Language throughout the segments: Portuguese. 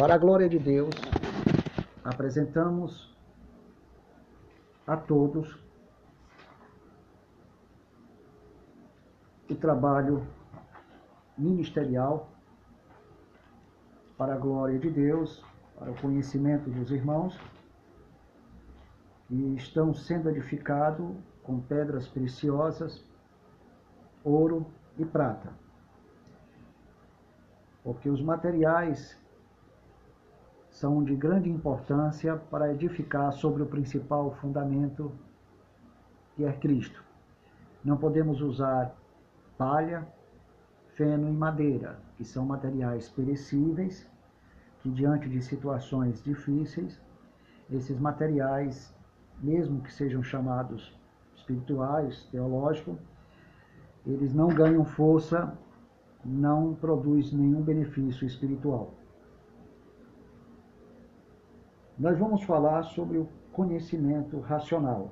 Para a glória de Deus, apresentamos a todos o trabalho ministerial para a glória de Deus, para o conhecimento dos irmãos, e estão sendo edificados com pedras preciosas, ouro e prata. Porque os materiais são de grande importância para edificar sobre o principal fundamento que é Cristo. Não podemos usar palha, feno e madeira, que são materiais perecíveis, que diante de situações difíceis, esses materiais, mesmo que sejam chamados espirituais, teológicos, eles não ganham força, não produzem nenhum benefício espiritual. Nós vamos falar sobre o conhecimento racional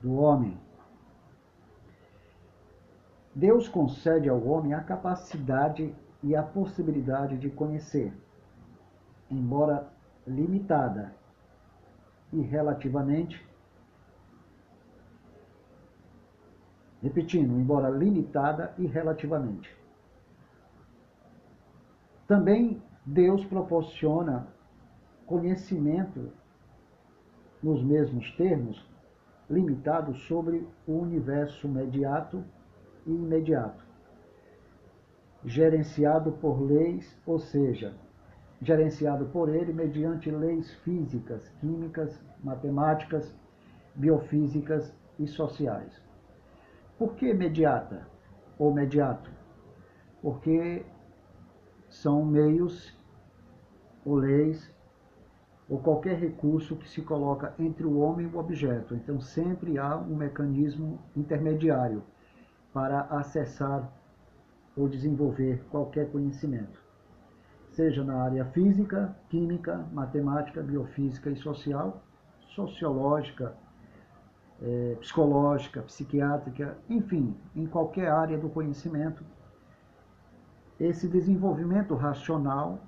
do homem. Deus concede ao homem a capacidade e a possibilidade de conhecer, embora limitada e relativamente, repetindo, embora limitada e relativamente. Também Deus proporciona conhecimento nos mesmos termos, limitado sobre o universo mediato e imediato, gerenciado por leis, ou seja, gerenciado por ele mediante leis físicas, químicas, matemáticas, biofísicas e sociais. Por que imediata ou mediato? Porque são meios ou leis ou qualquer recurso que se coloca entre o homem e o objeto. Então, sempre há um mecanismo intermediário para acessar ou desenvolver qualquer conhecimento, seja na área física, química, matemática, biofísica e social, sociológica, é, psicológica, psiquiátrica, enfim, em qualquer área do conhecimento. Esse desenvolvimento racional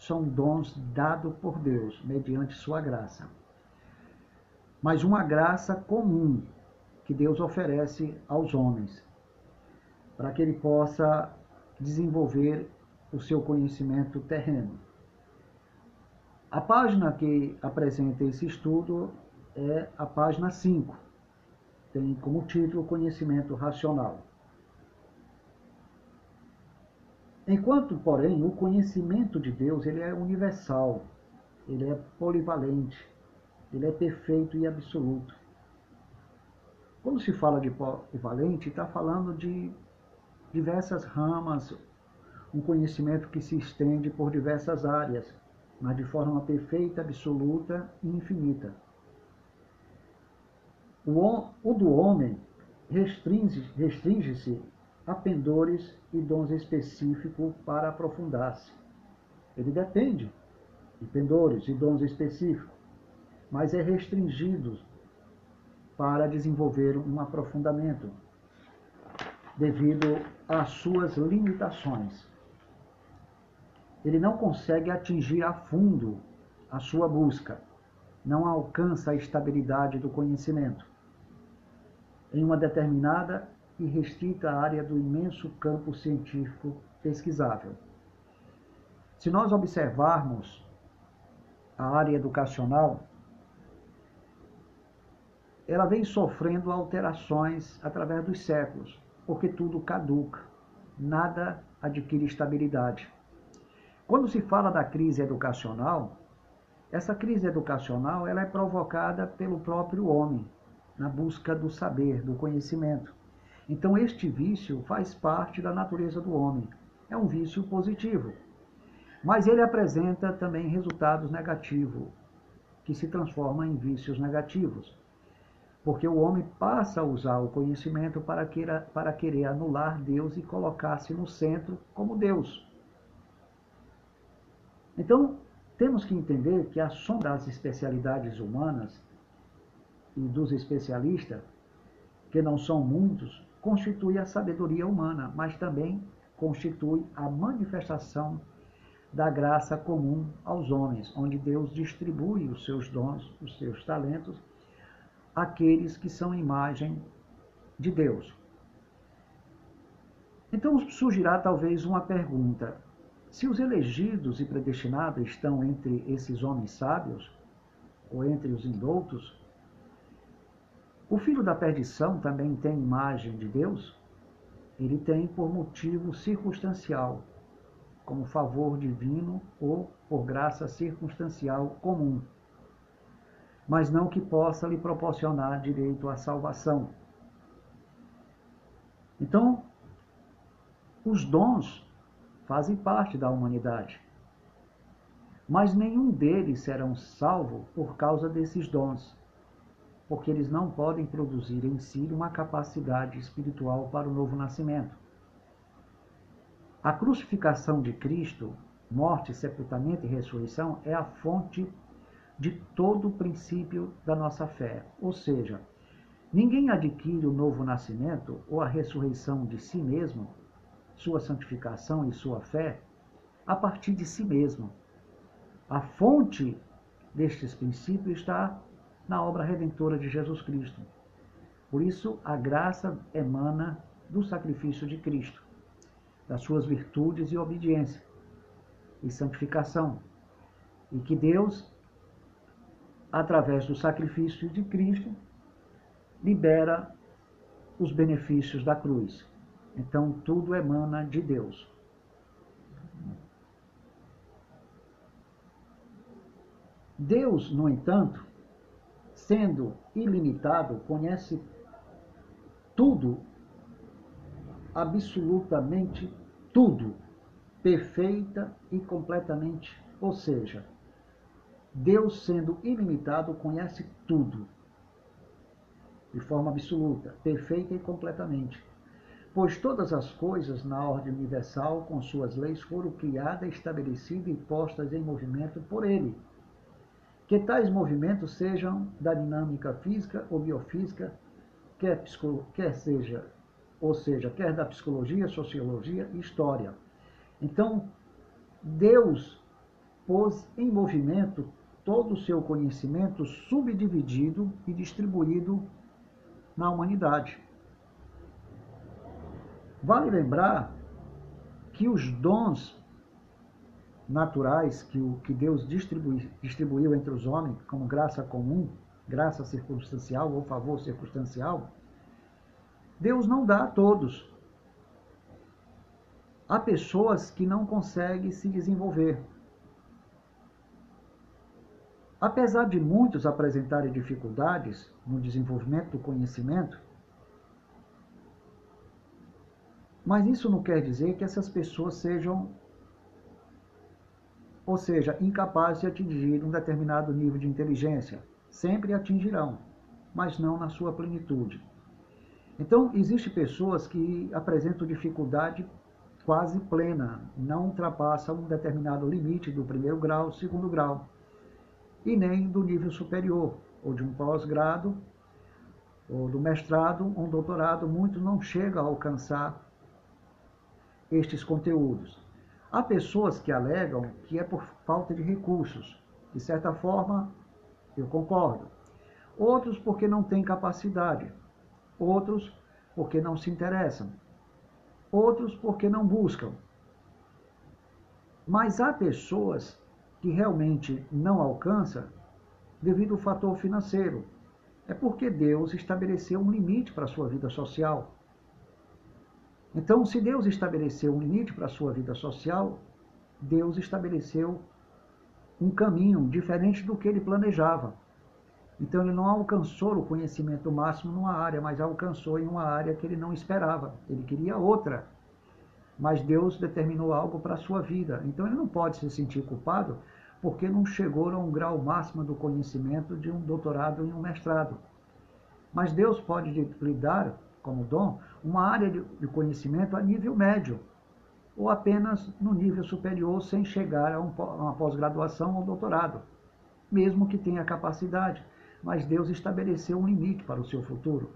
são dons dados por Deus, mediante sua graça. Mas uma graça comum que Deus oferece aos homens, para que ele possa desenvolver o seu conhecimento terreno. A página que apresenta esse estudo é a página 5. Tem como título Conhecimento Racional. Enquanto, porém, o conhecimento de Deus ele é universal, ele é polivalente, ele é perfeito e absoluto. Quando se fala de polivalente, está falando de diversas ramas, um conhecimento que se estende por diversas áreas, mas de forma perfeita, absoluta e infinita. O, o do homem restringe-se pendores e dons específicos para aprofundar-se. Ele depende de pendores e dons específicos, mas é restringido para desenvolver um aprofundamento devido às suas limitações. Ele não consegue atingir a fundo a sua busca, não alcança a estabilidade do conhecimento em uma determinada e restrita área do imenso campo científico pesquisável. Se nós observarmos a área educacional, ela vem sofrendo alterações através dos séculos, porque tudo caduca, nada adquire estabilidade. Quando se fala da crise educacional, essa crise educacional ela é provocada pelo próprio homem, na busca do saber, do conhecimento. Então, este vício faz parte da natureza do homem. É um vício positivo. Mas ele apresenta também resultados negativos, que se transformam em vícios negativos. Porque o homem passa a usar o conhecimento para querer, para querer anular Deus e colocar-se no centro como Deus. Então, temos que entender que a soma das especialidades humanas e dos especialistas, que não são muitos, constitui a sabedoria humana, mas também constitui a manifestação da graça comum aos homens, onde Deus distribui os seus dons, os seus talentos, àqueles que são imagem de Deus. Então surgirá talvez uma pergunta: se os elegidos e predestinados estão entre esses homens sábios, ou entre os indoutos, o filho da perdição também tem imagem de Deus? Ele tem por motivo circunstancial, como favor divino ou por graça circunstancial comum, mas não que possa lhe proporcionar direito à salvação. Então, os dons fazem parte da humanidade, mas nenhum deles serão salvo por causa desses dons porque eles não podem produzir em si uma capacidade espiritual para o novo nascimento. A crucificação de Cristo, morte, sepultamento e ressurreição é a fonte de todo o princípio da nossa fé. Ou seja, ninguém adquire o novo nascimento ou a ressurreição de si mesmo, sua santificação e sua fé, a partir de si mesmo. A fonte destes princípios está na obra redentora de Jesus Cristo. Por isso, a graça emana do sacrifício de Cristo, das suas virtudes e obediência e santificação. E que Deus, através do sacrifício de Cristo, libera os benefícios da cruz. Então, tudo emana de Deus. Deus, no entanto, sendo ilimitado, conhece tudo, absolutamente tudo, perfeita e completamente. Ou seja, Deus, sendo ilimitado, conhece tudo, de forma absoluta, perfeita e completamente. Pois todas as coisas na ordem universal, com suas leis, foram criadas, estabelecidas e postas em movimento por Ele que tais movimentos sejam da dinâmica física ou biofísica, quer, quer seja, ou seja, quer da psicologia, sociologia e história. Então, Deus pôs em movimento todo o seu conhecimento subdividido e distribuído na humanidade. Vale lembrar que os dons naturais que, o, que Deus distribui, distribuiu entre os homens como graça comum, graça circunstancial ou favor circunstancial, Deus não dá a todos. Há pessoas que não conseguem se desenvolver. Apesar de muitos apresentarem dificuldades no desenvolvimento do conhecimento, mas isso não quer dizer que essas pessoas sejam ou seja, incapazes de atingir um determinado nível de inteligência. Sempre atingirão, mas não na sua plenitude. Então, existem pessoas que apresentam dificuldade quase plena, não ultrapassam um determinado limite do primeiro grau, segundo grau, e nem do nível superior, ou de um pós-grado, ou do mestrado, ou um doutorado, muitos não chegam a alcançar estes conteúdos. Há pessoas que alegam que é por falta de recursos. De certa forma, eu concordo. Outros porque não têm capacidade. Outros porque não se interessam. Outros porque não buscam. Mas há pessoas que realmente não alcançam devido ao fator financeiro. É porque Deus estabeleceu um limite para a sua vida social. Então, se Deus estabeleceu um limite para a sua vida social, Deus estabeleceu um caminho diferente do que ele planejava. Então, ele não alcançou o conhecimento máximo numa área, mas alcançou em uma área que ele não esperava. Ele queria outra. Mas Deus determinou algo para a sua vida. Então, ele não pode se sentir culpado porque não chegou a um grau máximo do conhecimento de um doutorado e um mestrado. Mas Deus pode lhe dar como dom uma área de conhecimento a nível médio, ou apenas no nível superior, sem chegar a, uma pós-graduação ou doutorado, mesmo que tenha capacidade. Mas Deus estabeleceu um limite para o seu futuro.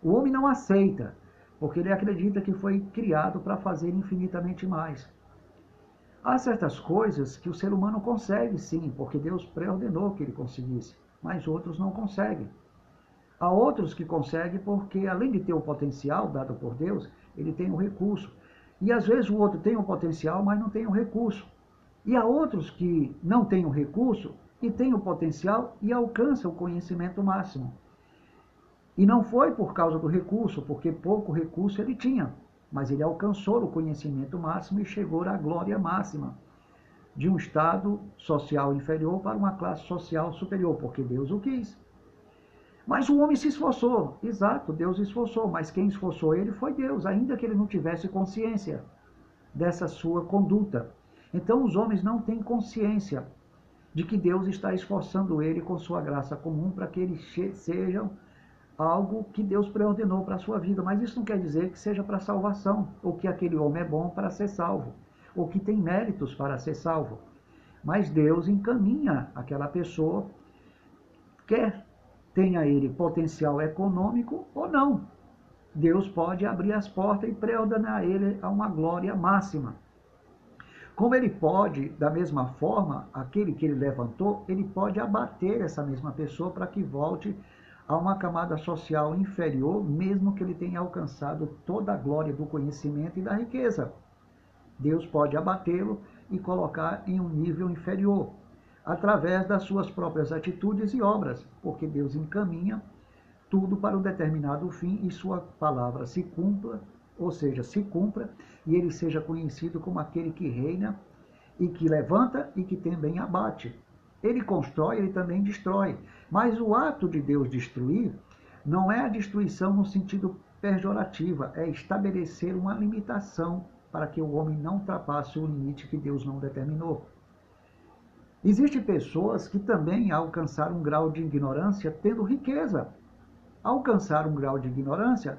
O homem não aceita, porque ele acredita que foi criado para fazer infinitamente mais. Há certas coisas que o ser humano consegue sim, porque Deus preordenou que ele conseguisse, mas outros não conseguem. Há outros que conseguem porque, além de ter o potencial dado por Deus, ele tem o recurso. E às vezes o outro tem o potencial, mas não tem o recurso. E há outros que não têm o recurso e têm o potencial e alcançam o conhecimento máximo. E não foi por causa do recurso, porque pouco recurso ele tinha, mas ele alcançou o conhecimento máximo e chegou à glória máxima de um estado social inferior para uma classe social superior, porque Deus o quis. Mas o homem se esforçou, exato, Deus esforçou, mas quem esforçou ele foi Deus, ainda que ele não tivesse consciência dessa sua conduta. Então os homens não têm consciência de que Deus está esforçando ele com sua graça comum para que eles sejam algo que Deus preordenou para a sua vida. Mas isso não quer dizer que seja para salvação, ou que aquele homem é bom para ser salvo, ou que tem méritos para ser salvo. Mas Deus encaminha aquela pessoa, quer tenha ele potencial econômico ou não. Deus pode abrir as portas e preordenar ele a uma glória máxima. Como ele pode, da mesma forma, aquele que ele levantou, ele pode abater essa mesma pessoa para que volte a uma camada social inferior, mesmo que ele tenha alcançado toda a glória do conhecimento e da riqueza. Deus pode abatê-lo e colocar em um nível inferior através das suas próprias atitudes e obras, porque Deus encaminha tudo para um determinado fim e sua palavra se cumpra, ou seja, se cumpra e ele seja conhecido como aquele que reina e que levanta e que também abate. Ele constrói, ele também destrói. Mas o ato de Deus destruir não é a destruição no sentido pejorativo, é estabelecer uma limitação para que o homem não ultrapasse o limite que Deus não determinou. Existem pessoas que também alcançaram um grau de ignorância tendo riqueza. Alcançaram um grau de ignorância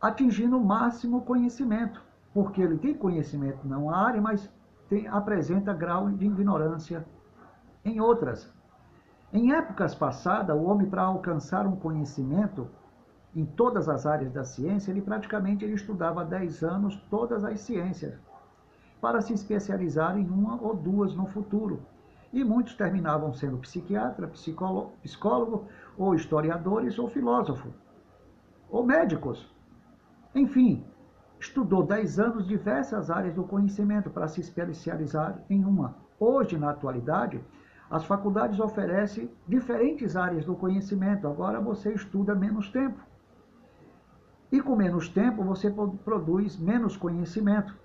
atingindo o máximo conhecimento, porque ele tem conhecimento não área, mas tem, apresenta grau de ignorância em outras. Em épocas passadas, o homem, para alcançar um conhecimento em todas as áreas da ciência, ele praticamente ele estudava 10 anos todas as ciências, para se especializar em uma ou duas no futuro e muitos terminavam sendo psiquiatra, psicólogo, psicólogo ou historiadores ou filósofo, ou médicos. Enfim, estudou 10 anos diversas áreas do conhecimento para se especializar em uma. Hoje, na atualidade, as faculdades oferecem diferentes áreas do conhecimento. Agora você estuda menos tempo. E com menos tempo você produz menos conhecimento.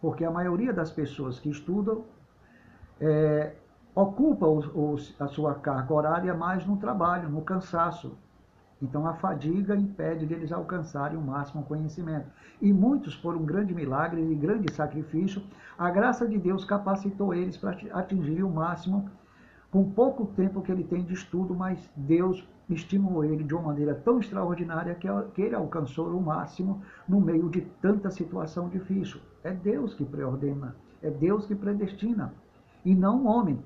Porque a maioria das pessoas que estudam é, ocupa os, os, a sua carga horária mais no trabalho, no cansaço. Então a fadiga impede deles alcançarem o máximo conhecimento. E muitos, por um grande milagre e grande sacrifício, a graça de Deus capacitou eles para atingir o máximo com pouco tempo que ele tem de estudo, mas Deus estimulou ele de uma maneira tão extraordinária que ele alcançou o máximo no meio de tanta situação difícil. É Deus que preordena, é Deus que predestina, e não o homem.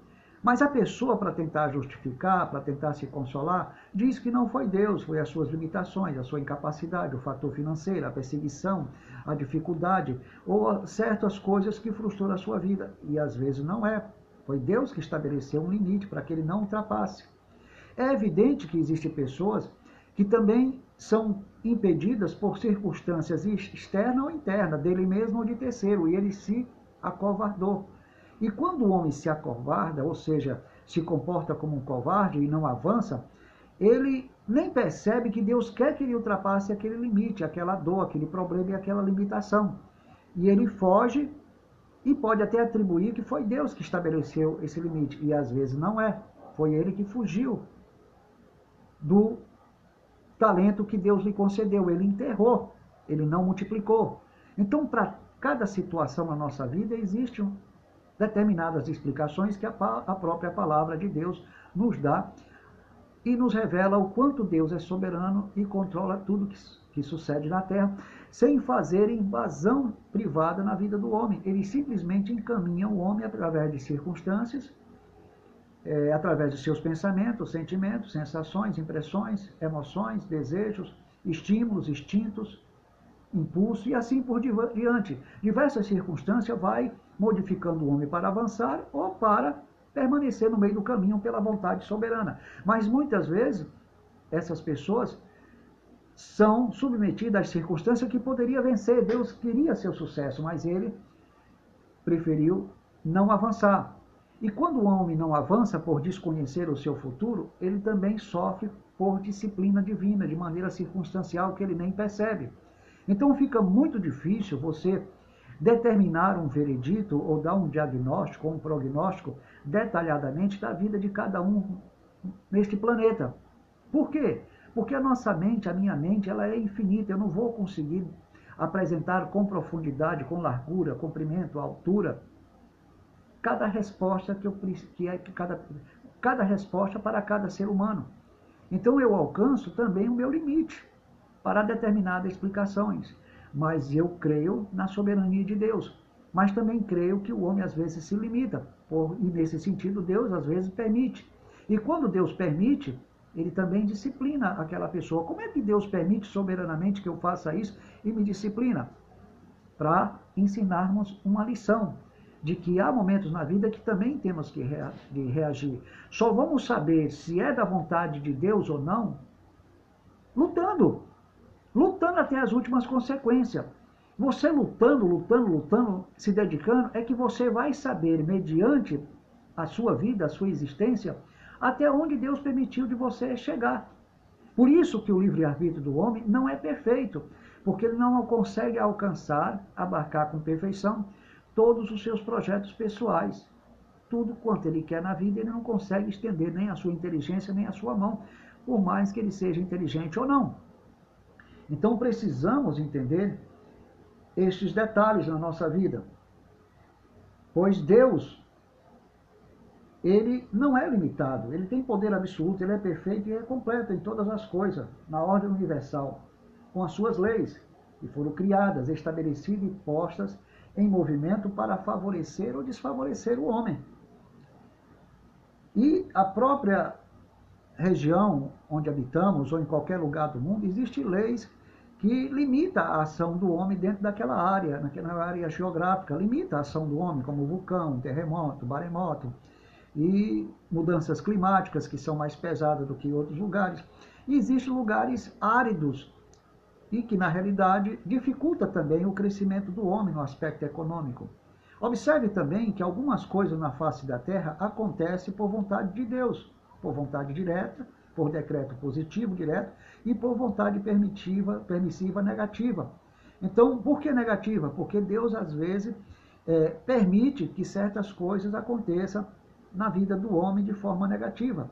Mas a pessoa, para tentar justificar, para tentar se consolar, diz que não foi Deus, foi as suas limitações, a sua incapacidade, o fator financeiro, a perseguição, a dificuldade, ou certas coisas que frustraram a sua vida. E às vezes não é. Foi Deus que estabeleceu um limite para que ele não ultrapasse. É evidente que existem pessoas que também são impedidas por circunstâncias externas ou internas, dele mesmo ou de terceiro, e ele se acovardou. E quando o homem se acovarda, ou seja, se comporta como um covarde e não avança, ele nem percebe que Deus quer que ele ultrapasse aquele limite, aquela dor, aquele problema e aquela limitação. E ele foge e pode até atribuir que foi Deus que estabeleceu esse limite. E às vezes não é. Foi ele que fugiu do talento que Deus lhe concedeu. Ele enterrou, ele não multiplicou. Então, para cada situação na nossa vida, existe um, determinadas explicações que a, a própria palavra de Deus nos dá e nos revela o quanto Deus é soberano e controla tudo que, que sucede na terra, sem fazer invasão privada na vida do homem. Ele simplesmente encaminha o homem através de circunstâncias, é, através de seus pensamentos, sentimentos, sensações, impressões, emoções, desejos, estímulos, instintos, impulso e assim por diante. Diversas circunstâncias vai modificando o homem para avançar ou para permanecer no meio do caminho pela vontade soberana. Mas muitas vezes essas pessoas são submetidas às circunstâncias que poderia vencer. Deus queria seu sucesso, mas ele preferiu não avançar. E quando o homem não avança por desconhecer o seu futuro, ele também sofre por disciplina divina, de maneira circunstancial que ele nem percebe. Então fica muito difícil você determinar um veredito ou dar um diagnóstico um prognóstico detalhadamente da vida de cada um neste planeta. Por quê? Porque a nossa mente, a minha mente, ela é infinita. Eu não vou conseguir apresentar com profundidade, com largura, comprimento, altura, cada resposta que eu que é cada, cada resposta para cada ser humano. Então eu alcanço também o meu limite para determinadas explicações. Mas eu creio na soberania de Deus. Mas também creio que o homem às vezes se limita. Por, e nesse sentido, Deus às vezes permite. E quando Deus permite, ele também disciplina aquela pessoa. Como é que Deus permite soberanamente que eu faça isso e me disciplina? Para ensinarmos uma lição de que há momentos na vida que também temos que reagir. Só vamos saber se é da vontade de Deus ou não lutando lutando até as últimas consequências. Você lutando, lutando, lutando, se dedicando, é que você vai saber, mediante a sua vida, a sua existência, até onde Deus permitiu de você chegar. Por isso que o livre-arbítrio do homem não é perfeito, porque ele não consegue alcançar, abarcar com perfeição todos os seus projetos pessoais. Tudo quanto ele quer na vida, ele não consegue estender nem a sua inteligência, nem a sua mão, por mais que ele seja inteligente ou não. Então precisamos entender estes detalhes na nossa vida. Pois Deus, ele não é limitado, ele tem poder absoluto, ele é perfeito e é completo em todas as coisas, na ordem universal, com as suas leis, que foram criadas, estabelecidas e postas em movimento para favorecer ou desfavorecer o homem. E a própria região onde habitamos ou em qualquer lugar do mundo, existem leis que limita a ação do homem dentro daquela área, naquela área geográfica, limita a ação do homem, como vulcão, terremoto, maremoto e mudanças climáticas que são mais pesadas do que em outros lugares. E existem lugares áridos e que, na realidade, dificulta também o crescimento do homem no aspecto econômico. Observe também que algumas coisas na face da Terra acontecem por vontade de Deus por vontade direta, por decreto positivo direto e por vontade permitiva, permissiva negativa. Então, por que negativa? Porque Deus, às vezes, é, permite que certas coisas aconteçam na vida do homem de forma negativa.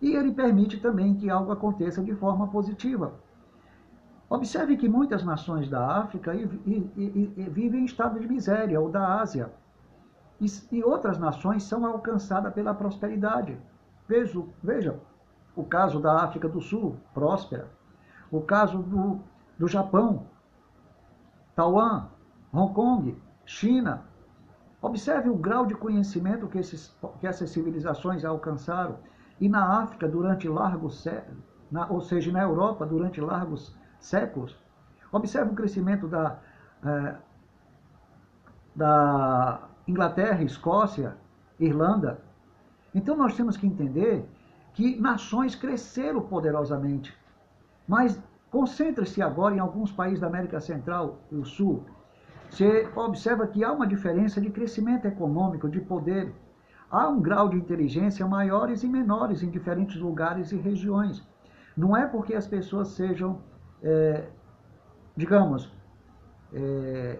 E ele permite também que algo aconteça de forma positiva. Observe que muitas nações da África e, e, e, vivem em estado de miséria, ou da Ásia. E, outras nações são alcançadas pela prosperidade. Veja, veja o caso da África do Sul, próspera. O caso do, do Japão, Taiwan, Hong Kong, China. Observe o grau de conhecimento que, esses, que essas civilizações alcançaram. E na África, durante largos séculos, ou seja, na Europa, durante largos séculos. Observe o crescimento da, eh, da Inglaterra, Escócia, Irlanda, então nós temos que entender que nações cresceram poderosamente. Mas concentre-se agora em alguns países da América Central e do Sul. Você observa que há uma diferença de crescimento econômico, de poder. Há um grau de inteligência maiores e menores em diferentes lugares e regiões. Não é porque as pessoas sejam, é, digamos, é,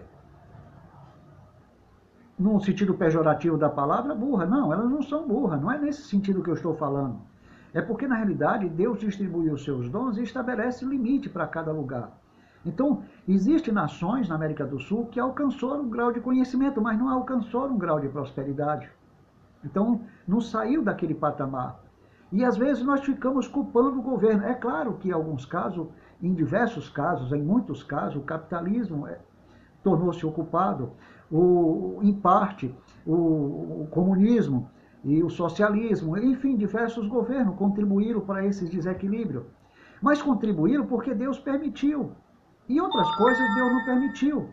num sentido pejorativo da palavra, burra. Não, elas não são burras. Não é nesse sentido que eu estou falando. É porque, na realidade, Deus distribui os seus dons e estabelece limite para cada lugar. Então, existem nações na América do Sul que alcançaram um grau de conhecimento, mas não alcançaram um grau de prosperidade. Então, não saiu daquele patamar. E às vezes nós ficamos culpando o governo. É claro que em alguns casos, em diversos casos, em muitos casos, o capitalismo é, tornou-se ocupado o, em parte, o, o comunismo e o socialismo, enfim, diversos governos contribuíram para esse desequilíbrio. Mas contribuíram porque Deus permitiu. E outras coisas Deus não permitiu.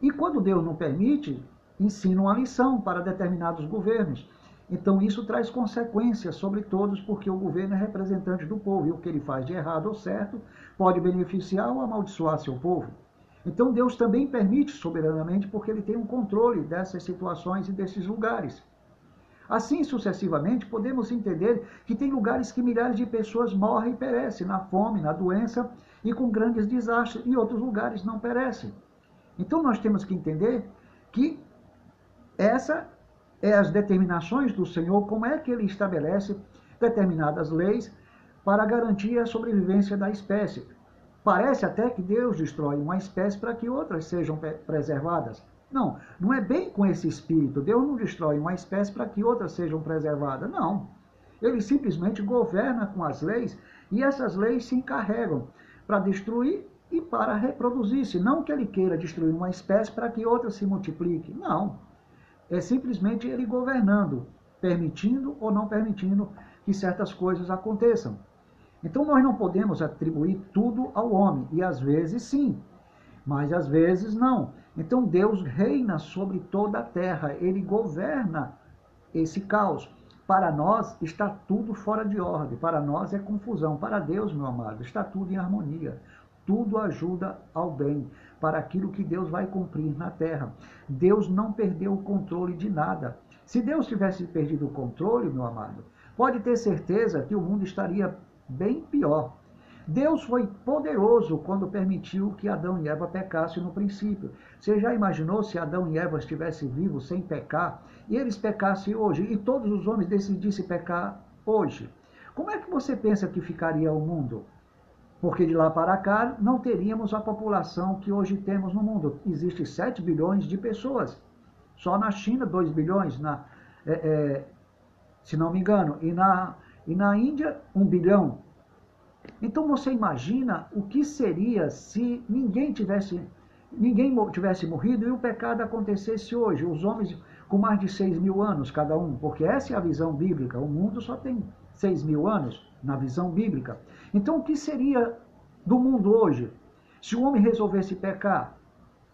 E quando Deus não permite, ensinam a lição para determinados governos. Então isso traz consequências sobre todos, porque o governo é representante do povo e o que ele faz de errado ou certo pode beneficiar ou amaldiçoar seu povo. Então Deus também permite soberanamente, porque ele tem um controle dessas situações e desses lugares. Assim sucessivamente, podemos entender que tem lugares que milhares de pessoas morrem e perecem na fome, na doença e com grandes desastres, e outros lugares não perecem. Então nós temos que entender que essa é as determinações do Senhor, como é que ele estabelece determinadas leis para garantir a sobrevivência da espécie. Parece até que Deus destrói uma espécie para que outras sejam preservadas. Não, não é bem com esse espírito. Deus não destrói uma espécie para que outras sejam preservadas. Não. Ele simplesmente governa com as leis e essas leis se encarregam para destruir e para reproduzir-se. Não que ele queira destruir uma espécie para que outra se multiplique. Não. É simplesmente ele governando, permitindo ou não permitindo que certas coisas aconteçam. Então nós não podemos atribuir tudo ao homem, e às vezes sim, mas às vezes não. Então Deus reina sobre toda a terra, ele governa esse caos. Para nós está tudo fora de ordem, para nós é confusão. Para Deus, meu amado, está tudo em harmonia. Tudo ajuda ao bem, para aquilo que Deus vai cumprir na terra. Deus não perdeu o controle de nada. Se Deus tivesse perdido o controle, meu amado, pode ter certeza que o mundo estaria bem pior. Deus foi poderoso quando permitiu que Adão e Eva pecassem no princípio. Você já imaginou se Adão e Eva estivessem vivos sem pecar e eles pecassem hoje e todos os homens decidissem pecar hoje? Como é que você pensa que ficaria o mundo? Porque de lá para cá não teríamos a população que hoje temos no mundo. Existem 7 bilhões de pessoas. Só na China, 2 bilhões, na, é, é, se não me engano. E na, e na Índia, 1 bilhão. Então você imagina o que seria se ninguém tivesse, ninguém tivesse morrido e o pecado acontecesse hoje. Os homens com mais de 6 mil anos cada um, porque essa é a visão bíblica. O mundo só tem 6 mil anos na visão bíblica. Então o que seria do mundo hoje? Se o homem resolvesse pecar,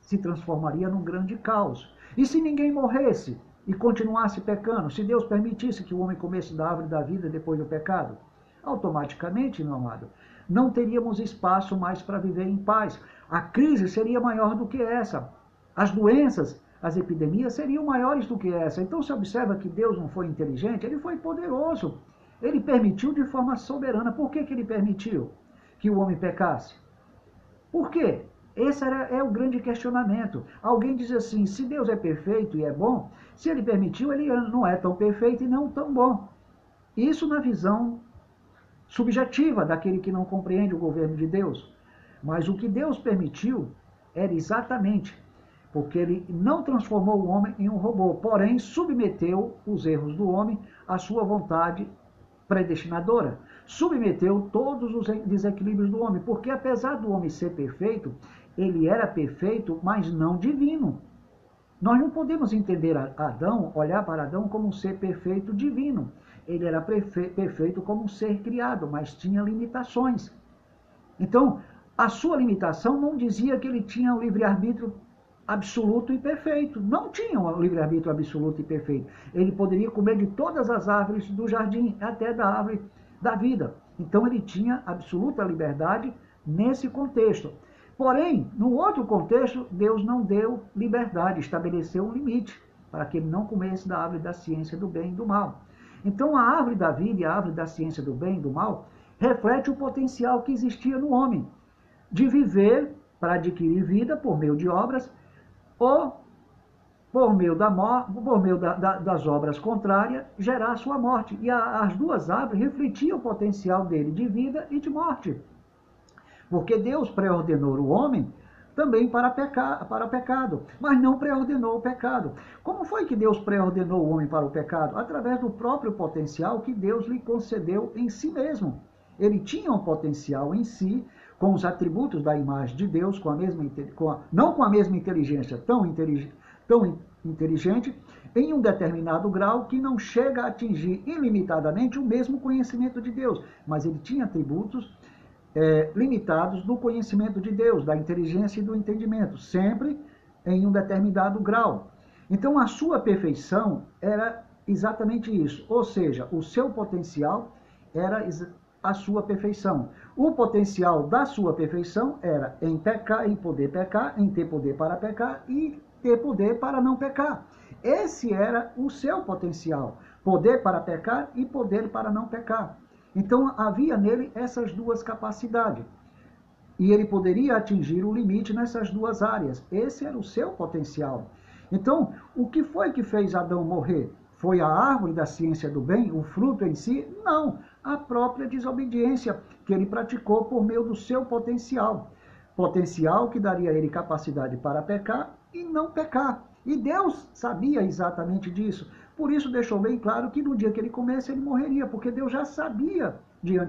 se transformaria num grande caos. E se ninguém morresse e continuasse pecando, se Deus permitisse que o homem comesse da árvore da vida depois do pecado? automaticamente, meu amado, não teríamos espaço mais para viver em paz. A crise seria maior do que essa. As doenças, as epidemias seriam maiores do que essa. Então se observa que Deus não foi inteligente, ele foi poderoso. Ele permitiu de forma soberana. Por que, que ele permitiu que o homem pecasse? Por quê? Esse era, é o grande questionamento. Alguém diz assim: se Deus é perfeito e é bom, se ele permitiu, ele não é tão perfeito e não tão bom. Isso na visão subjetiva daquele que não compreende o governo de Deus. Mas o que Deus permitiu era exatamente porque ele não transformou o homem em um robô, porém submeteu os erros do homem à sua vontade predestinadora. Submeteu todos os desequilíbrios do homem, porque apesar do homem ser perfeito, ele era perfeito, mas não divino. Nós não podemos entender Adão, olhar para Adão como um ser perfeito divino ele era perfeito como um ser criado, mas tinha limitações. Então, a sua limitação não dizia que ele tinha um livre-arbítrio absoluto e perfeito. Não tinha um livre-arbítrio absoluto e perfeito. Ele poderia comer de todas as árvores do jardim, até da árvore da vida. Então, ele tinha absoluta liberdade nesse contexto. Porém, no outro contexto, Deus não deu liberdade, estabeleceu um limite para que ele não comesse da árvore da ciência do bem e do mal. Então a árvore da vida e a árvore da ciência do bem e do mal reflete o potencial que existia no homem de viver para adquirir vida por meio de obras ou por meio, da, por meio da, da, das obras contrárias, gerar sua morte. E a, as duas árvores refletiam o potencial dele de vida e de morte. Porque Deus preordenou o homem também para, pecar, para pecado, mas não preordenou o pecado. Como foi que Deus preordenou o homem para o pecado? Através do próprio potencial que Deus lhe concedeu em si mesmo. Ele tinha um potencial em si, com os atributos da imagem de Deus, com a mesma, com a, não com a mesma inteligência tão, intelig, tão inteligente, em um determinado grau que não chega a atingir ilimitadamente o mesmo conhecimento de Deus, mas ele tinha atributos é, limitados do conhecimento de Deus, da inteligência e do entendimento, sempre em um determinado grau. Então a sua perfeição era exatamente isso, ou seja, o seu potencial era a sua perfeição. O potencial da sua perfeição era em pecar, em poder pecar, em ter poder para pecar e ter poder para não pecar. Esse era o seu potencial, poder para pecar e poder para não pecar. Então havia nele essas duas capacidades. E ele poderia atingir o limite nessas duas áreas. Esse era o seu potencial. Então, o que foi que fez Adão morrer? Foi a árvore da ciência do bem, o fruto em si? Não, a própria desobediência que ele praticou por meio do seu potencial. Potencial que daria a ele capacidade para pecar e não pecar. E Deus sabia exatamente disso. Por isso deixou bem claro que no dia que ele comesse ele morreria, porque Deus já sabia de,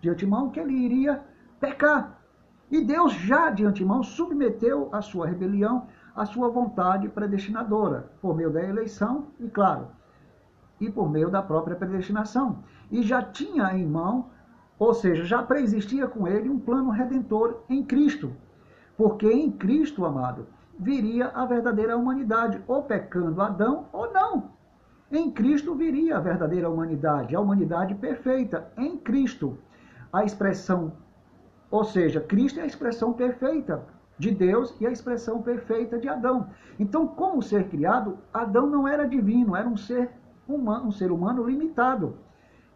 de antemão que ele iria pecar. E Deus já de antemão submeteu a sua rebelião à sua vontade predestinadora, por meio da eleição e, claro, e por meio da própria predestinação. E já tinha em mão, ou seja, já preexistia com ele um plano redentor em Cristo. Porque em Cristo, amado, viria a verdadeira humanidade, ou pecando Adão ou não. Em Cristo viria a verdadeira humanidade, a humanidade perfeita, em Cristo. A expressão, ou seja, Cristo é a expressão perfeita de Deus e a expressão perfeita de Adão. Então, como ser criado, Adão não era divino, era um ser humano, um ser humano limitado.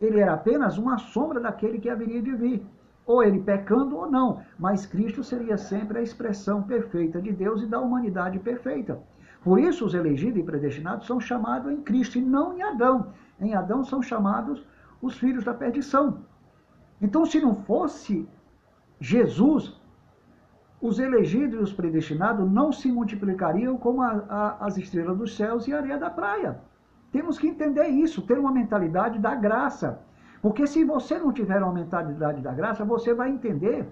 Ele era apenas uma sombra daquele que haveria de vir ou ele pecando ou não, mas Cristo seria sempre a expressão perfeita de Deus e da humanidade perfeita. Por isso, os elegidos e predestinados são chamados em Cristo e não em Adão. Em Adão são chamados os filhos da perdição. Então, se não fosse Jesus, os elegidos e os predestinados não se multiplicariam como a, a, as estrelas dos céus e a areia da praia. Temos que entender isso, ter uma mentalidade da graça. Porque se você não tiver uma mentalidade da graça, você vai entender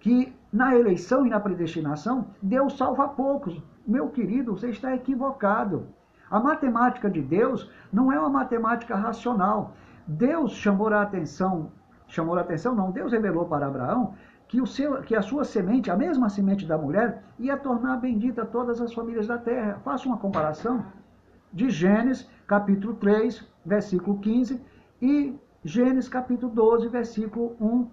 que na eleição e na predestinação, Deus salva poucos. Meu querido, você está equivocado. A matemática de Deus não é uma matemática racional. Deus chamou a atenção, chamou a atenção não, Deus revelou para Abraão que, o seu, que a sua semente, a mesma semente da mulher, ia tornar bendita todas as famílias da terra. Faça uma comparação de Gênesis, capítulo 3, versículo 15, e Gênesis capítulo 12, versículo 1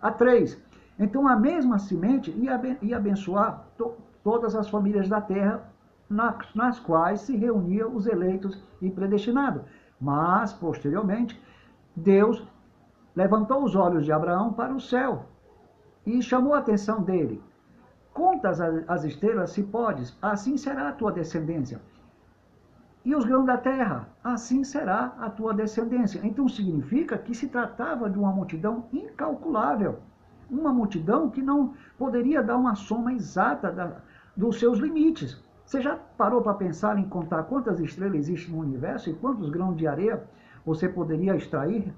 a, 3. Então a mesma semente ia, abençoar to, todas as famílias da terra, nas, quais se reuniam os eleitos e predestinados. Mas, posteriormente, Deus levantou os olhos de Abraão para o céu e chamou a atenção dele. Contas as estrelas, se podes, assim será a tua descendência e os grãos da terra, assim será a tua descendência. Então significa que se tratava de uma multidão incalculável, uma multidão que não poderia dar uma soma exata da, dos seus limites. Você já parou para pensar em contar quantas estrelas existem no universo e quantos grãos de areia você poderia extrair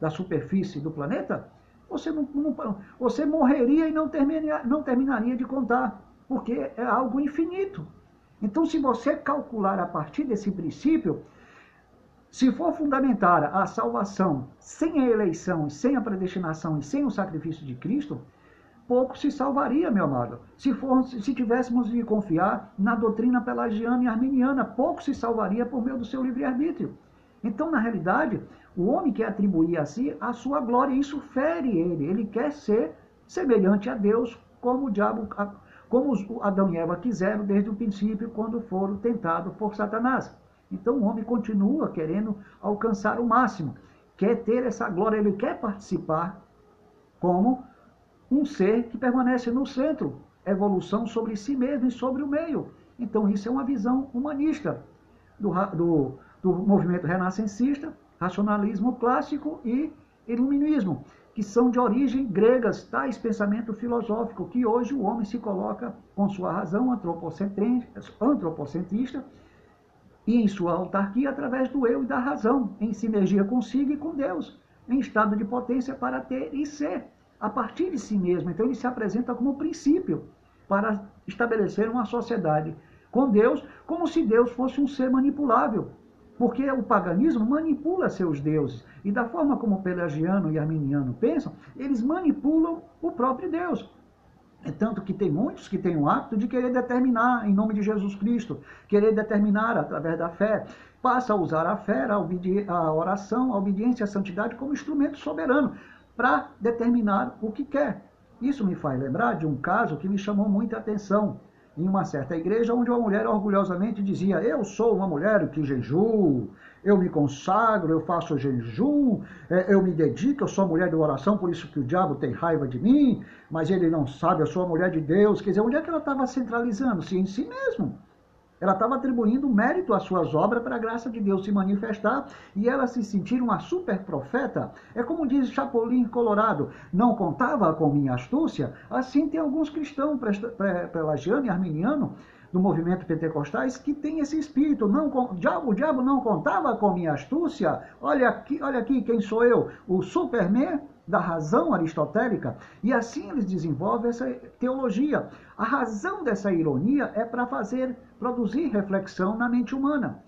da superfície do planeta? Você, não, não, você morreria e não terminaria, não terminaria de contar, porque é algo infinito. Então, se você calcular a partir desse princípio, se for fundamentar a salvação sem a eleição, sem a predestinação e sem o sacrifício de Cristo, pouco se salvaria, meu amado. Se, for, se tivéssemos de confiar na doutrina pelagiana e arminiana, pouco se salvaria por meio do seu livre-arbítrio. Então, na realidade, o homem quer atribuir a si a sua glória, isso fere ele. Ele quer ser semelhante a Deus, como o diabo como Adão e Eva quiseram desde o princípio, quando foram tentados por Satanás. Então o homem continua querendo alcançar o máximo, quer ter essa glória, ele quer participar como um ser que permanece no centro, evolução sobre si mesmo e sobre o meio. Então isso é uma visão humanista do, do, do movimento renascencista, racionalismo clássico e iluminismo que são de origem gregas, tais pensamento filosófico, que hoje o homem se coloca com sua razão antropocentrista e em sua autarquia através do eu e da razão, em sinergia consigo e com Deus, em estado de potência para ter e ser, a partir de si mesmo. Então ele se apresenta como princípio para estabelecer uma sociedade com Deus, como se Deus fosse um ser manipulável, porque o paganismo manipula seus deuses. E da forma como pelagiano e arminiano pensam, eles manipulam o próprio Deus. É tanto que tem muitos que têm o hábito de querer determinar em nome de Jesus Cristo, querer determinar através da fé. Passa a usar a fé, a, a oração, a obediência, a santidade como instrumento soberano para determinar o que quer. Isso me faz lembrar de um caso que me chamou muita atenção em uma certa igreja onde uma mulher orgulhosamente dizia: Eu sou uma mulher que jejuo, eu me consagro, eu faço jejum, é, eu me dedico, eu sou mulher de oração, por isso que o diabo tem raiva de mim, mas ele não sabe, eu sou a mulher de Deus. Quer dizer, onde é que ela estava centralizando-se? Em si mesmo. Ela estava atribuindo mérito às suas obras para a graça de Deus se manifestar e ela se sentir uma super profeta. É como diz Chapolin Colorado, não contava com minha astúcia. Assim tem alguns cristãos pelagiano e arminiano do movimento pentecostais que tem esse espírito. Não, o, diabo, o diabo não contava com minha astúcia. Olha aqui, olha aqui quem sou eu, o Superman da razão aristotélica, e assim eles desenvolvem essa teologia. A razão dessa ironia é para fazer, produzir reflexão na mente humana.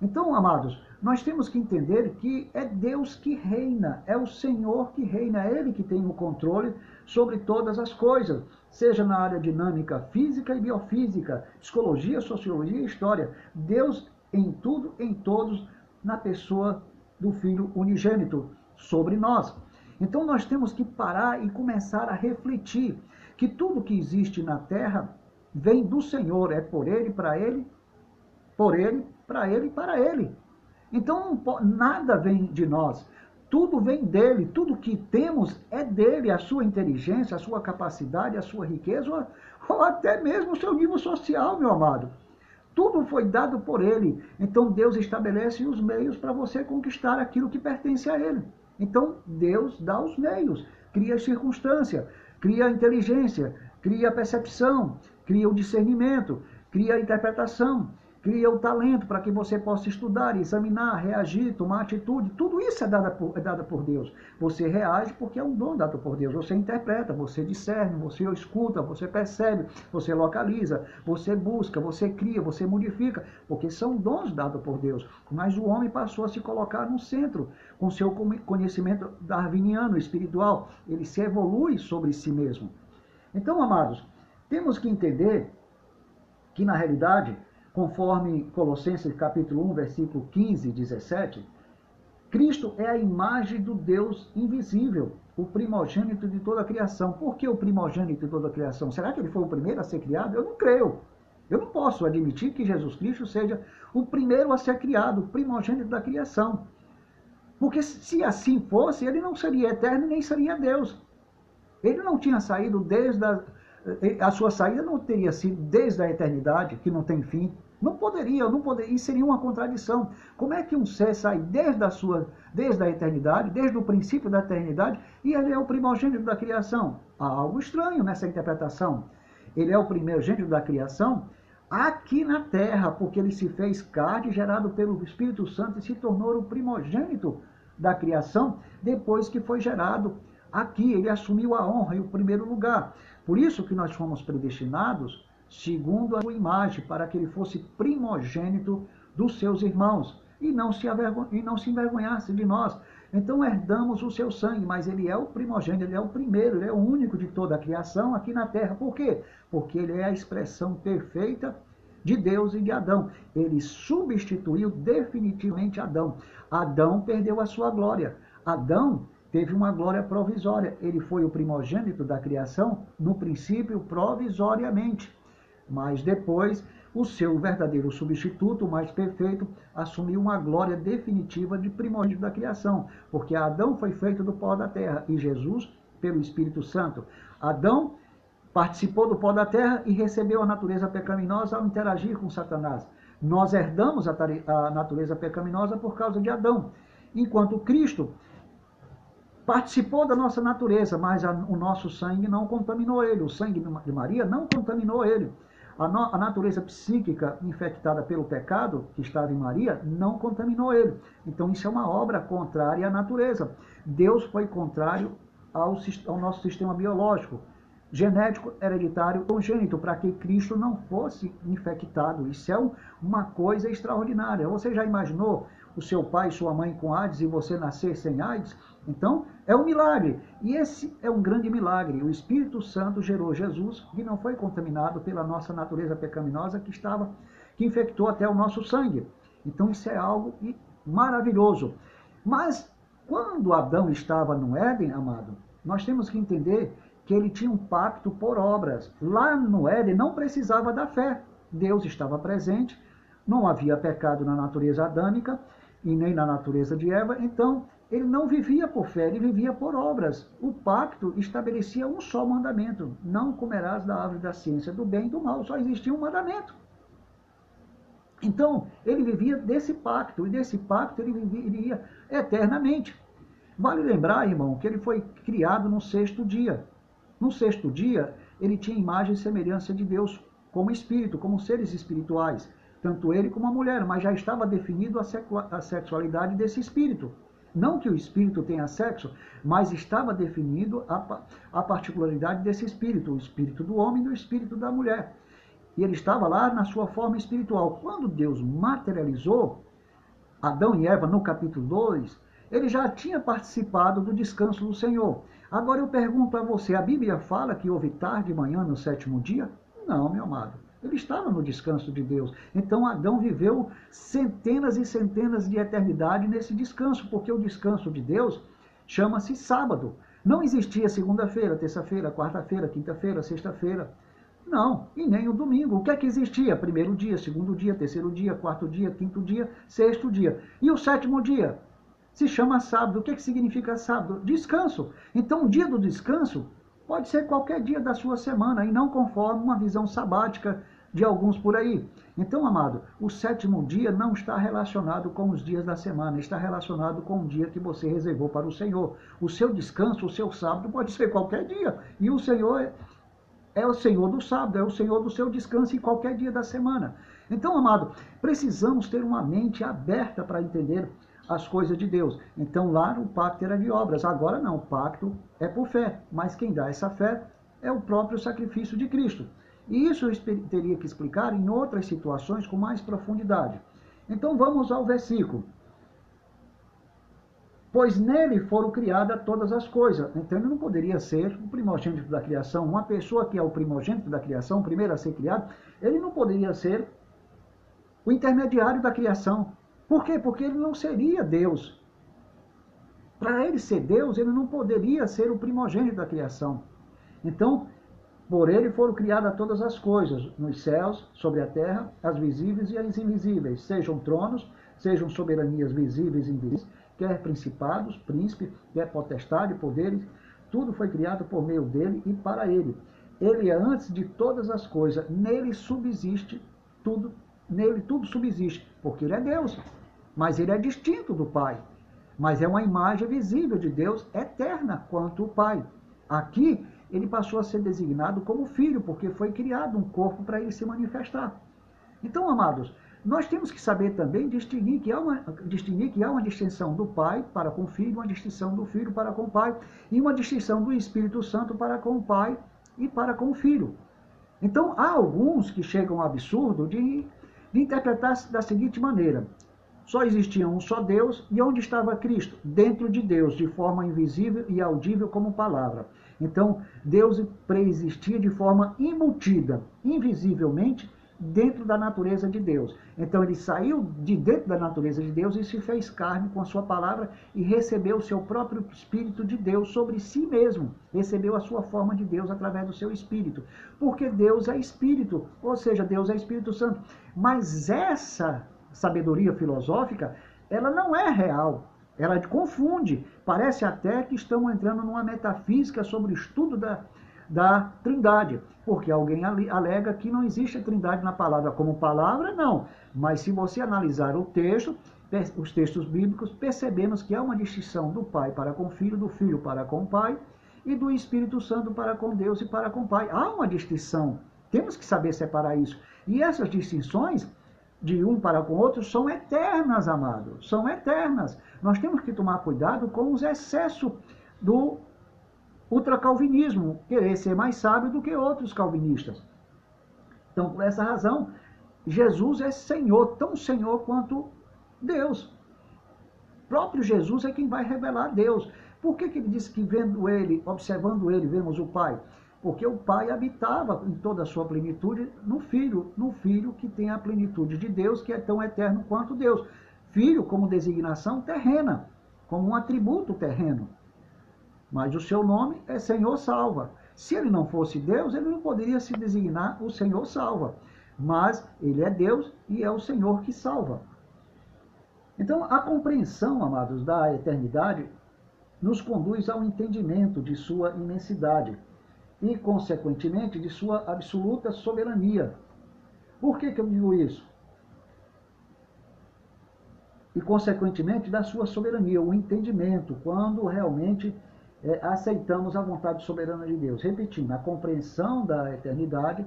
Então, amados, nós temos que entender que é Deus que reina, é o Senhor que reina, é Ele que tem o controle sobre todas as coisas, seja na área dinâmica física e biofísica, psicologia, sociologia e história. Deus em tudo, em todos, na pessoa do Filho unigênito sobre nós. Então nós temos que parar e começar a refletir que tudo que existe na terra vem do Senhor, é por Ele, para Ele, por Ele, para Ele e para Ele. Então nada vem de nós, tudo vem dele, tudo que temos é dele, a sua inteligência, a sua capacidade, a sua riqueza, ou até mesmo o seu nível social, meu amado. Tudo foi dado por ele. Então Deus estabelece os meios para você conquistar aquilo que pertence a ele. Então, Deus dá os meios, cria circunstância, cria inteligência, cria percepção, cria o discernimento, cria a interpretação, cria o talento para que você possa estudar, examinar, reagir, tomar atitude. Tudo isso é dado por, é dado por Deus. Você reage porque é um dom dado por Deus. Você interpreta, você discerne, você escuta, você percebe, você localiza, você busca, você cria, você modifica, porque são dons dados por Deus. Mas o homem passou a se colocar no centro, com seu conhecimento darwiniano, espiritual. Ele se evolui sobre si mesmo. Então, amados, temos que entender que, na realidade, conforme Colossenses capítulo 1, versículo 15 e 17, Cristo é a imagem do Deus invisível, o primogênito de toda a criação. Por que o primogênito de toda a criação? Será que ele foi o primeiro a ser criado? Eu não creio. Eu não posso admitir que Jesus Cristo seja o primeiro a ser criado, o primogênito da criação. Porque se assim fosse, ele não seria eterno nem seria Deus. Ele não tinha saído desde a, a sua saída não teria sido desde a eternidade, que não tem fim. Não poderia, não poderia, isso seria uma contradição. Como é que um ser sai desde a sua, desde a eternidade, desde o princípio da eternidade, e ele é o primogênito da criação? Há algo estranho nessa interpretação. Ele é o primogênito da criação aqui na terra, porque ele se fez carne, gerado pelo Espírito Santo e se tornou o primogênito da criação depois que foi gerado aqui. Ele assumiu a honra e o primeiro lugar. Por isso que nós fomos predestinados segundo a sua imagem, para que ele fosse primogênito dos seus irmãos e não se, e não se envergonhasse de nós. Então herdamos o seu sangue, mas ele é o primogênito, ele é o primeiro, ele é o único de toda a criação aqui na terra. Por quê? Porque ele é a expressão perfeita de Deus e de Adão. Ele substituiu definitivamente Adão. Adão perdeu a sua glória. Adão teve uma glória provisória. Ele foi o primogênito da criação, no princípio, provisoriamente. Mas depois, o seu verdadeiro substituto, mais perfeito, assumiu uma glória definitiva de primogênito da criação, porque Adão foi feito do pó da terra e Jesus pelo Espírito Santo. Adão participou do pó da terra e recebeu a natureza pecaminosa ao interagir com Satanás. Nós herdamos a, natureza pecaminosa por causa de Adão, enquanto Cristo participou da nossa natureza, mas a, o nosso sangue não contaminou ele, o sangue de Maria não contaminou ele. A, no, a, natureza psíquica infectada pelo pecado que estava em Maria não contaminou ele. Então isso é uma obra contrária à natureza. Deus foi contrário ao, ao nosso sistema biológico. genético hereditário congênito, para que Cristo não fosse infectado. Isso é uma coisa extraordinária. Você já imaginou o seu pai e sua mãe com AIDS e você nascer sem AIDS? Então, é um milagre. E esse é um grande milagre. O Espírito Santo gerou Jesus e não foi contaminado pela nossa natureza pecaminosa que estava que infectou até o nosso sangue. Então, isso é algo maravilhoso. Mas quando Adão estava no Éden, amado, nós temos que entender que ele tinha um pacto por obras. Lá no Éden não precisava da fé. Deus estava presente, não havia pecado na natureza adâmica e nem na natureza de Eva, então ele não vivia por fé, ele vivia por obras. O pacto estabelecia um só mandamento: não comerás da árvore da ciência do bem e do mal. Só existia um mandamento. Então, ele vivia desse pacto, e desse pacto ele viveria eternamente. Vale lembrar, irmão, que ele foi criado no sexto dia. No sexto dia, ele tinha imagem e semelhança de Deus como espírito, como seres espirituais, tanto ele como a mulher, mas já estava definido a sexualidade desse espírito. Não que o espírito tenha sexo, mas estava definido a, a particularidade desse espírito, o espírito do homem e o espírito da mulher. E ele estava lá na sua forma espiritual. Quando Deus materializou Adão e Eva no capítulo 2, ele já tinha participado do descanso do Senhor. Agora eu pergunto a você: a Bíblia fala que houve tarde e manhã no sétimo dia? Não, meu amado. Ele estava no descanso de Deus. Então Adão viveu centenas e centenas de eternidade nesse descanso, porque o descanso de Deus chama-se sábado. Não existia segunda-feira, terça-feira, quarta-feira, quinta-feira, sexta-feira. Não, e nem o domingo. O que é que existia? Primeiro dia, segundo dia, terceiro dia, quarto dia, quinto dia, sexto dia. E o sétimo dia? se chama sábado. O que, que significa sábado? Descanso. Então, o dia do descanso pode ser qualquer dia da sua semana e não conforme uma visão sabática de alguns por aí. Então, amado, o sétimo dia não está relacionado com os dias da semana, está relacionado com o dia que você reservou para o Senhor. O seu descanso, o seu sábado pode ser qualquer dia. E o Senhor é, é o Senhor do sábado, é o Senhor do seu descanso em qualquer dia da semana. Então, amado, precisamos ter uma mente aberta para entender as coisas de Deus. Então lá o pacto era de obras, agora não, o pacto é por fé, mas quem dá essa fé é o próprio sacrifício de Cristo. E isso eu teria que explicar em outras situações com mais profundidade. Então vamos ao versículo. Pois nele foram criadas todas as coisas. Então ele não poderia ser o primogênito da criação. Uma pessoa que é o primogênito da criação, o primeiro a ser criado, ele não poderia ser o intermediário da criação. Por quê? Porque ele não seria Deus. Para ele ser Deus, ele não poderia ser o primogênito da criação. Então, por ele foram criadas todas as coisas, nos céus, sobre a terra, as visíveis e as invisíveis, sejam tronos, sejam soberanias visíveis e invisíveis, quer principados, príncipes, quer potestade, poderes, tudo foi criado por meio dele e para ele. Ele é antes de todas as coisas, nele subsiste tudo, nele tudo subsiste, porque ele é Deus mas ele é distinto do Pai. Mas é uma imagem visível de Deus eterna quanto o Pai. Aqui ele passou a ser designado como filho, porque foi criado um corpo para ele se manifestar. Então, amados, nós temos que saber também distinguir que, há uma, distinguir que há uma distinção do Pai para com o Filho, uma distinção do Filho para com o Pai, e uma distinção do Espírito Santo para com o Pai e para com o Filho. Então, há alguns que chegam ao absurdo de, de interpretar da seguinte maneira: só existia um só Deus, e onde estava Cristo? Dentro de Deus, de forma invisível e audível como palavra. Então, Deus preexistia de forma imutida, invisivelmente, dentro da natureza de Deus. Então, ele saiu de dentro da natureza de Deus e se fez carne com a sua palavra e recebeu o seu próprio Espírito de Deus sobre si mesmo. Recebeu a sua forma de Deus através do seu Espírito. Porque Deus é Espírito, ou seja, Deus é Espírito Santo. Mas essa sabedoria filosófica, ela não é real. Ela confunde. Parece até que estamos entrando numa metafísica sobre o estudo da, da trindade. Porque alguém alega que não existe a trindade na palavra como palavra, não. Mas se você analisar o texto, os textos bíblicos, percebemos que há uma distinção do Pai para com o Filho, do Filho para com o Pai e do Espírito Santo para com Deus e para com o Pai. Há uma distinção. Temos que saber separar isso. E essas distinções de um para com o outro são eternas, amados. São eternas. Nós temos que tomar cuidado com os excessos do ultracalvinismo, querer ser mais sábio do que outros calvinistas. Então, por essa razão, Jesus é Senhor, tão Senhor quanto Deus. O próprio Jesus é quem vai revelar Deus. Por que, que ele disse que vendo ele, observando ele, vemos o Pai? Porque o Pai habitava em toda a sua plenitude no Filho, no Filho que tem a plenitude de Deus, que é tão eterno quanto Deus. Filho como designação terrena, como um atributo terreno. Mas o seu nome é Senhor Salva. Se ele não fosse Deus, ele não poderia se designar o Senhor Salva. Mas ele é Deus e é o Senhor que salva. Então, a compreensão, amados, da eternidade nos conduz ao entendimento de sua imensidade e, consequentemente, de sua absoluta soberania. Por que, que eu digo isso? E, consequentemente, da sua soberania, o entendimento, quando realmente é, aceitamos a vontade soberana de Deus. Repetindo, a compreensão da eternidade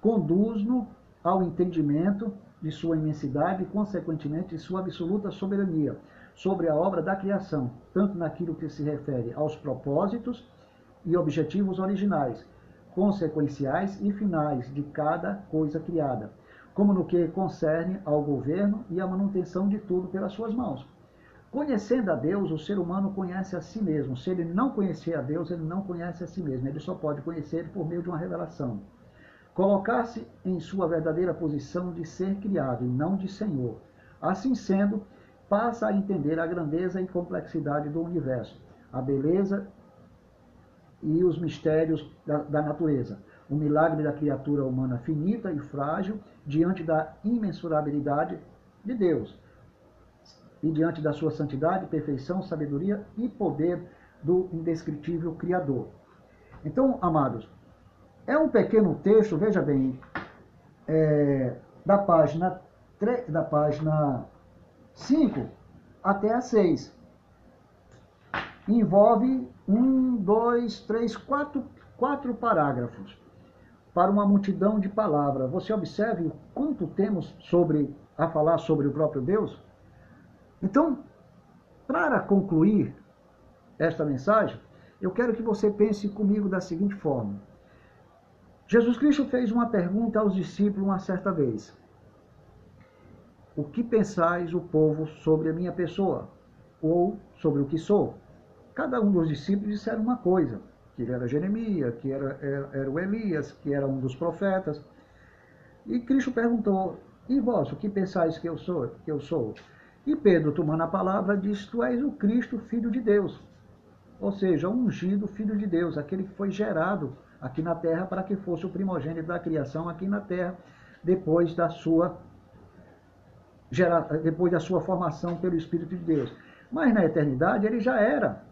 conduz-nos ao entendimento de sua imensidade e, consequentemente, de sua absoluta soberania sobre a obra da criação, tanto naquilo que se refere aos propósitos e objetivos originais, consequenciais e finais de cada coisa criada, como no que concerne ao governo e à manutenção de tudo pelas suas mãos. Conhecendo a Deus, o ser humano conhece a si mesmo. Se ele não conhecer a Deus, ele não conhece a si mesmo. Ele só pode conhecer por meio de uma revelação. Colocar-se em sua verdadeira posição de ser criado e não de Senhor. Assim sendo, passa a entender a grandeza e complexidade do universo, a beleza e os mistérios da, da natureza, o milagre da criatura humana finita e frágil diante da imensurabilidade de Deus e diante da sua santidade, perfeição, sabedoria e poder do indescritível Criador. Então, amados, é um pequeno texto, veja bem, é, da página da página 5 até a 6. Envolve um, dois, três, quatro, quatro parágrafos para uma multidão de palavras. Você observe quanto temos sobre a falar sobre o próprio Deus? Então, para concluir esta mensagem, eu quero que você pense comigo da seguinte forma. Jesus Cristo fez uma pergunta aos discípulos uma certa vez. O que pensais o povo sobre a minha pessoa? Ou sobre o que sou? Cada um dos discípulos disseram uma coisa, que era Jeremias, que era, era, era o Elias, que era um dos profetas. E Cristo perguntou, e vós, o que pensais que eu sou? Que eu sou? E Pedro, tomando a palavra, disse, tu és o Cristo, Filho de Deus. Ou seja, o ungido Filho de Deus, aquele que foi gerado aqui na terra para que fosse o primogênito da criação aqui na terra, depois da sua depois da sua formação pelo Espírito de Deus. Mas na eternidade ele já era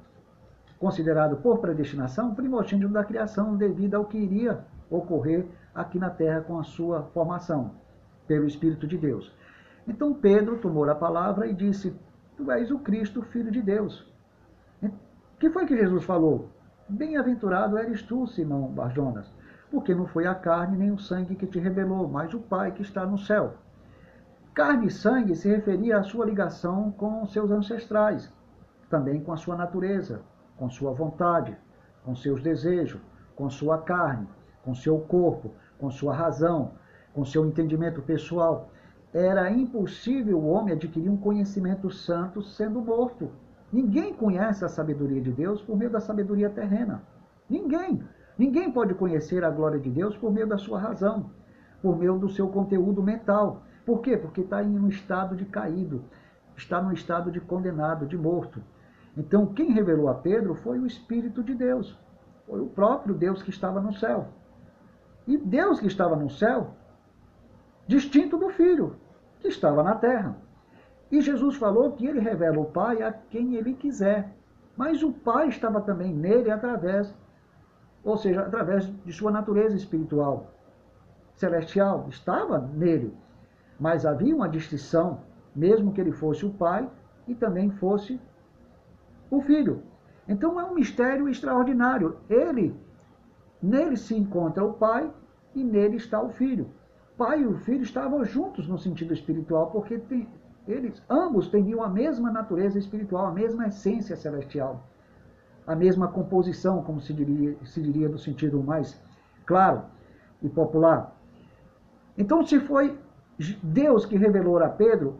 considerado por predestinação primogênito da criação devido ao que iria ocorrer aqui na terra com a sua formação pelo Espírito de Deus. Então Pedro tomou a palavra e disse: Tu és o Cristo, filho de Deus. O que foi que Jesus falou? Bem-aventurado eres tu, Simão Barjonas, porque não foi a carne nem o sangue que te revelou, mas o Pai que está no céu. Carne e sangue se referia à sua ligação com seus ancestrais, também com a sua natureza, com sua vontade, com seus desejos, com sua carne, com seu corpo, com sua razão, com seu entendimento pessoal. Era impossível o homem adquirir um conhecimento santo sendo morto. Ninguém conhece a sabedoria de Deus por meio da sabedoria terrena. Ninguém. Ninguém pode conhecer a glória de Deus por meio da sua razão, por meio do seu conteúdo mental. Por quê? Porque está em um estado de caído, está num estado de condenado, de morto. Então, quem revelou a Pedro foi o Espírito de Deus, foi o próprio Deus que estava no céu. E Deus que estava no céu, distinto do Filho, que estava na terra. E Jesus falou que ele revela o Pai a quem ele quiser. Mas o Pai estava também nele através, ou seja, através de sua natureza espiritual, celestial, estava nele. Mas havia uma distinção, mesmo que ele fosse o pai e também fosse o filho. Então é um mistério extraordinário. Ele, nele se encontra o pai e nele está o filho. O pai e o filho estavam juntos no sentido espiritual, porque tem, eles ambos teriam a mesma natureza espiritual, a mesma essência celestial. a mesma composição, como se diria, se diria no sentido mais claro e popular. Então, se foi Deus que revelou a Pedro,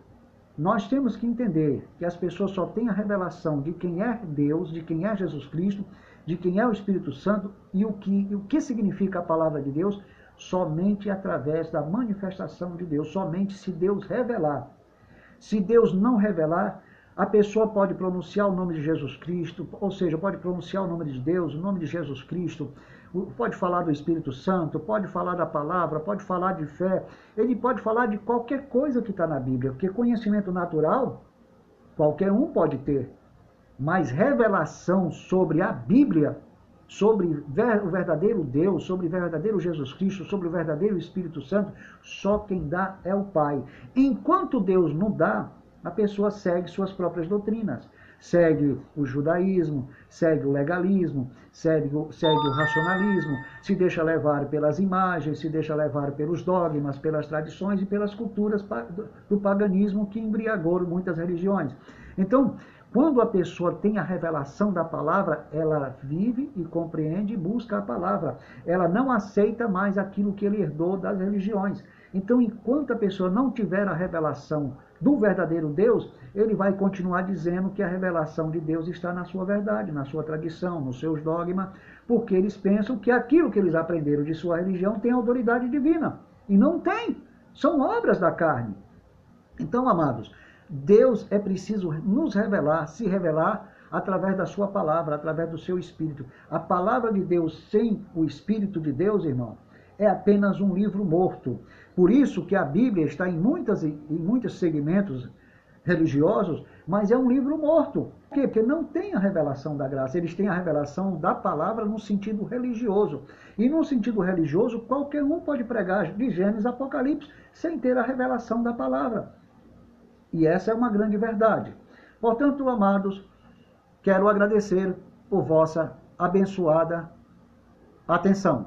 nós temos que entender que as pessoas só têm a revelação de quem é Deus, de quem é Jesus Cristo, de quem é o Espírito Santo e o que, o que significa a palavra de Deus somente através da manifestação de Deus, somente se Deus revelar. Se Deus não revelar, a pessoa pode pronunciar o nome de Jesus Cristo, ou seja, pode pronunciar o nome de Deus, o nome de Jesus Cristo, pode falar do Espírito Santo, pode falar da palavra, pode falar de fé, ele pode falar de qualquer coisa que está na Bíblia, porque conhecimento natural qualquer um pode ter, mas revelação sobre a Bíblia, sobre o verdadeiro Deus, sobre o verdadeiro Jesus Cristo, sobre o verdadeiro Espírito Santo, só quem dá é o Pai. Enquanto Deus não dá, a pessoa segue suas próprias doutrinas. Segue o judaísmo, segue o legalismo, segue o, segue o racionalismo, se deixa levar pelas imagens, se deixa levar pelos dogmas, pelas tradições e pelas culturas do paganismo que embriagou muitas religiões. Então, quando a pessoa tem a revelação da palavra, ela vive e compreende e busca a palavra. Ela não aceita mais aquilo que ele herdou das religiões. Então, enquanto a pessoa não tiver a revelação do verdadeiro Deus, ele vai continuar dizendo que a revelação de Deus está na sua verdade, na sua tradição, nos seus dogmas, porque eles pensam que aquilo que eles aprenderam de sua religião tem autoridade divina. E não tem. São obras da carne. Então, amados, Deus é preciso nos revelar, se revelar através da sua palavra, através do seu espírito. A palavra de Deus sem o espírito de Deus, irmão, é apenas um livro morto. Por isso que a Bíblia está em, muitas, em muitos segmentos religiosos, mas é um livro morto. Por quê? Porque não tem a revelação da graça. Eles têm a revelação da palavra no sentido religioso. E no sentido religioso, qualquer um pode pregar de Gênesis a Apocalipse sem ter a revelação da palavra. E essa é uma grande verdade. Portanto, amados, quero agradecer por vossa abençoada atenção.